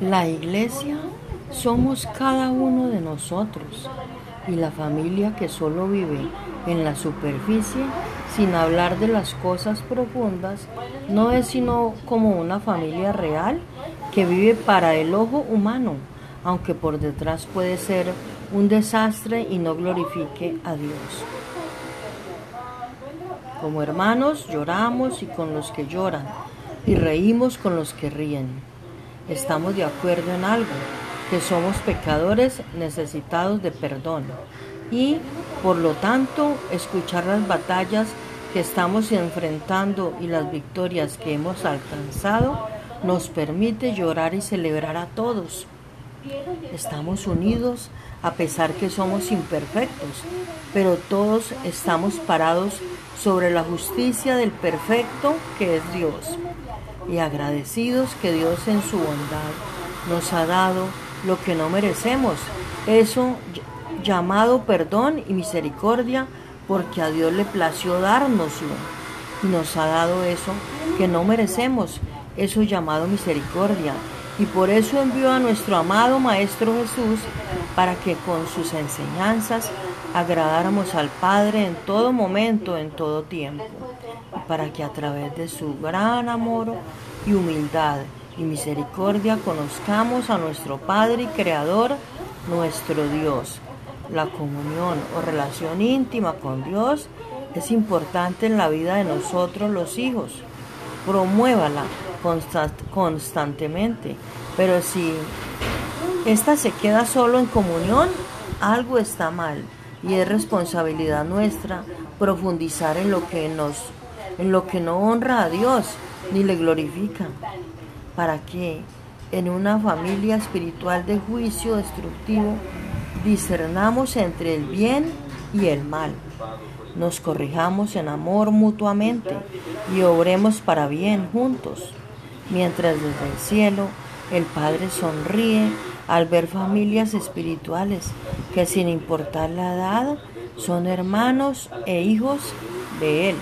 La iglesia somos cada uno de nosotros y la familia que solo vive en la superficie sin hablar de las cosas profundas no es sino como una familia real que vive para el ojo humano, aunque por detrás puede ser un desastre y no glorifique a Dios. Como hermanos lloramos y con los que lloran y reímos con los que ríen. Estamos de acuerdo en algo, que somos pecadores necesitados de perdón y, por lo tanto, escuchar las batallas que estamos enfrentando y las victorias que hemos alcanzado nos permite llorar y celebrar a todos. Estamos unidos a pesar que somos imperfectos, pero todos estamos parados sobre la justicia del perfecto que es Dios y agradecidos que Dios en su bondad nos ha dado lo que no merecemos, eso llamado perdón y misericordia, porque a Dios le plació dárnoslo y nos ha dado eso que no merecemos, eso llamado misericordia. Y por eso envió a nuestro amado Maestro Jesús para que con sus enseñanzas agradáramos al Padre en todo momento, en todo tiempo, para que a través de su gran amor y humildad y misericordia conozcamos a nuestro Padre y Creador, nuestro Dios. La comunión o relación íntima con Dios es importante en la vida de nosotros los hijos. Promuévala constantemente, pero si esta se queda solo en comunión, algo está mal y es responsabilidad nuestra profundizar en lo que nos en lo que no honra a Dios ni le glorifica. Para que en una familia espiritual de juicio destructivo discernamos entre el bien y el mal. Nos corrijamos en amor mutuamente y obremos para bien juntos, mientras desde el cielo el Padre sonríe al ver familias espirituales que sin importar la edad son hermanos e hijos de Él.